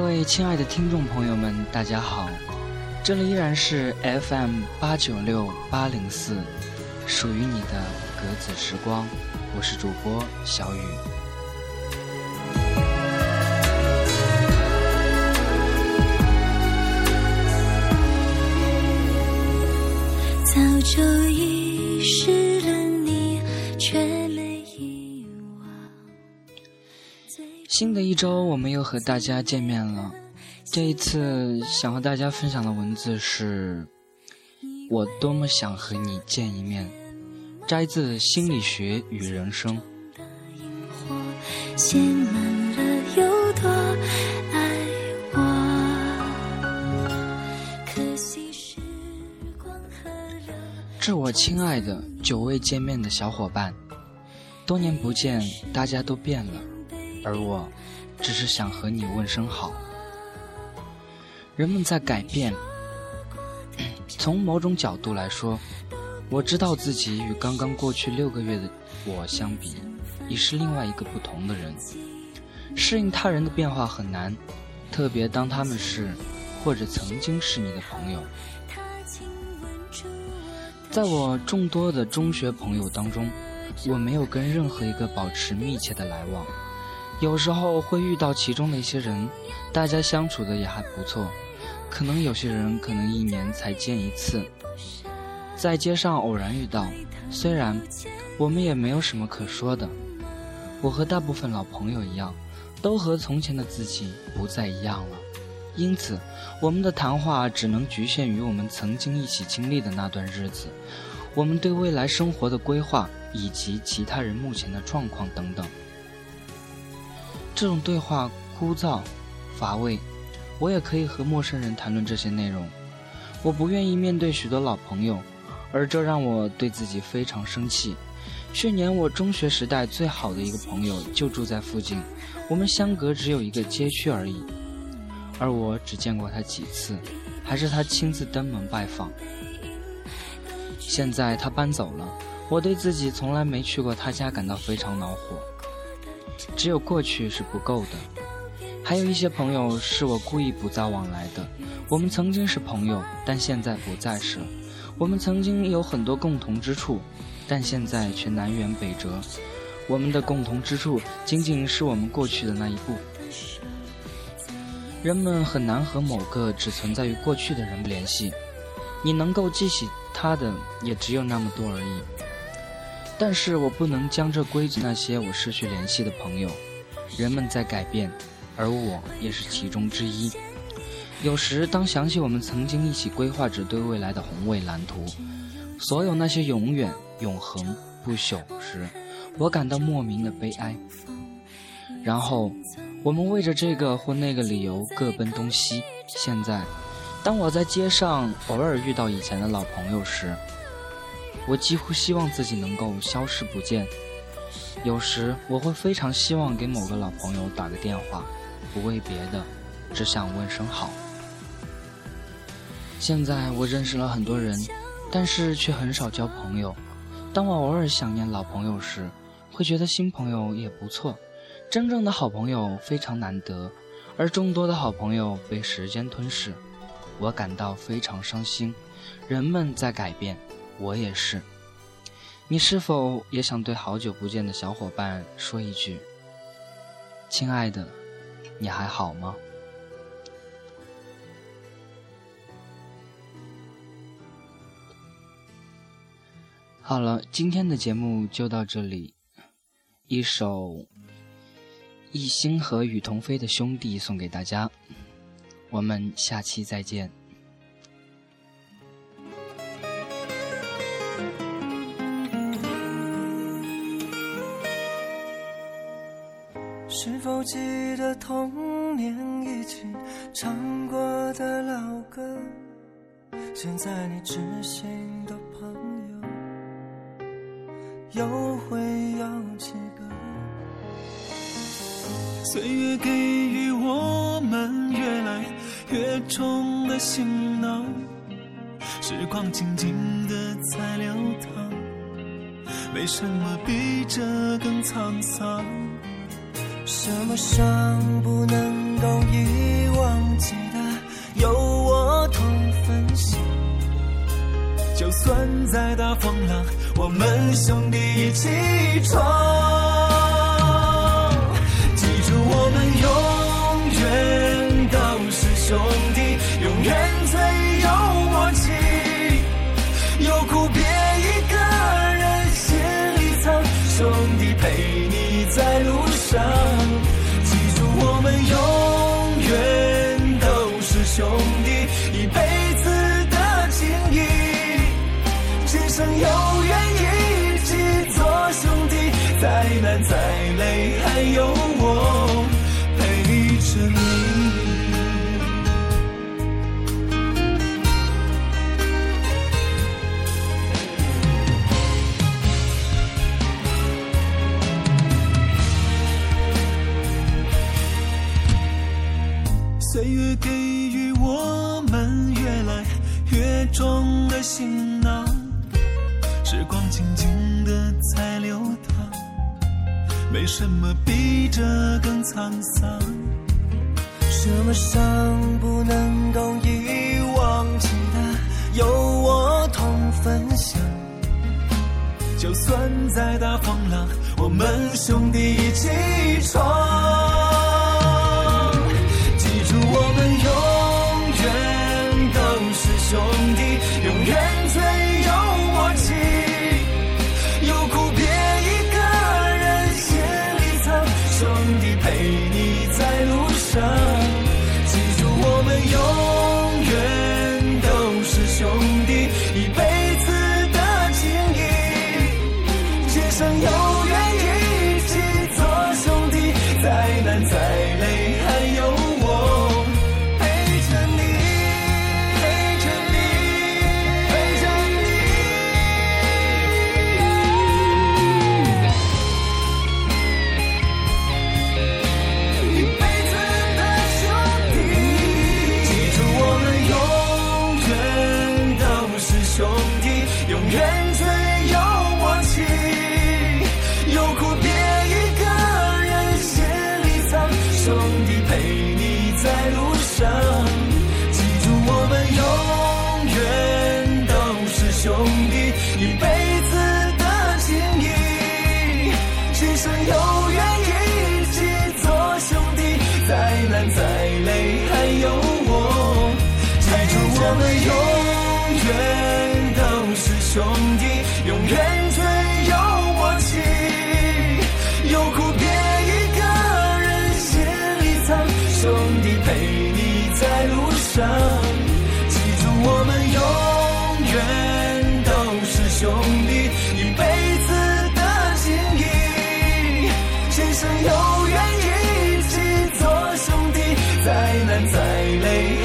各位亲爱的听众朋友们，大家好，这里依然是 FM 八九六八零四，属于你的格子时光，我是主播小雨。早就遗失了你，却新的一周，我们又和大家见面了。这一次想和大家分享的文字是：我多么想和你见一面。摘自《心理学与人生》。致我亲爱的久未见面的小伙伴，多年不见，大家都变了，而我，只是想和你问声好。人们在改变，从某种角度来说，我知道自己与刚刚过去六个月的我相比，已是另外一个不同的人。适应他人的变化很难，特别当他们是或者曾经是你的朋友。在我众多的中学朋友当中，我没有跟任何一个保持密切的来往。有时候会遇到其中的一些人，大家相处的也还不错。可能有些人可能一年才见一次，在街上偶然遇到，虽然我们也没有什么可说的。我和大部分老朋友一样，都和从前的自己不再一样了，因此我们的谈话只能局限于我们曾经一起经历的那段日子，我们对未来生活的规划以及其他人目前的状况等等。这种对话枯燥、乏味。我也可以和陌生人谈论这些内容，我不愿意面对许多老朋友，而这让我对自己非常生气。去年我中学时代最好的一个朋友就住在附近，我们相隔只有一个街区而已，而我只见过他几次，还是他亲自登门拜访。现在他搬走了，我对自己从来没去过他家感到非常恼火。只有过去是不够的。还有一些朋友是我故意不再往来的。我们曾经是朋友，但现在不再是。我们曾经有很多共同之处，但现在却南辕北辙。我们的共同之处仅仅是我们过去的那一步。人们很难和某个只存在于过去的人联系，你能够记起他的也只有那么多而已。但是我不能将这归罪那些我失去联系的朋友。人们在改变。而我也是其中之一。有时，当想起我们曾经一起规划着对未来的宏伟蓝图，所有那些永远、永恒、不朽时，我感到莫名的悲哀。然后，我们为着这个或那个理由各奔东西。现在，当我在街上偶尔遇到以前的老朋友时，我几乎希望自己能够消失不见。有时，我会非常希望给某个老朋友打个电话。不为别的，只想问声好。现在我认识了很多人，但是却很少交朋友。当我偶尔想念老朋友时，会觉得新朋友也不错。真正的好朋友非常难得，而众多的好朋友被时间吞噬，我感到非常伤心。人们在改变，我也是。你是否也想对好久不见的小伙伴说一句：“亲爱的？”你还好吗？好了，今天的节目就到这里。一首一心和雨桐飞的兄弟送给大家，我们下期再见。记得童年一起唱过的老歌？现在你知心的朋友又会有几个？岁月给予我们越来越重的行囊，时光静静的在流淌，为什么比这更沧桑？什么伤不能够遗忘记得有我同分享？就算再大风浪，我们兄弟一起闯。记住，我们永远都是兄弟，越给予我们越来越重的行囊，时光静静的在流淌，没什么比这更沧桑。什么伤不能够遗忘记得有我同分享？就算再大风浪，我们兄弟一起闯。有缘一起做兄弟，再难再累还有我。记住，我们有。再难再累。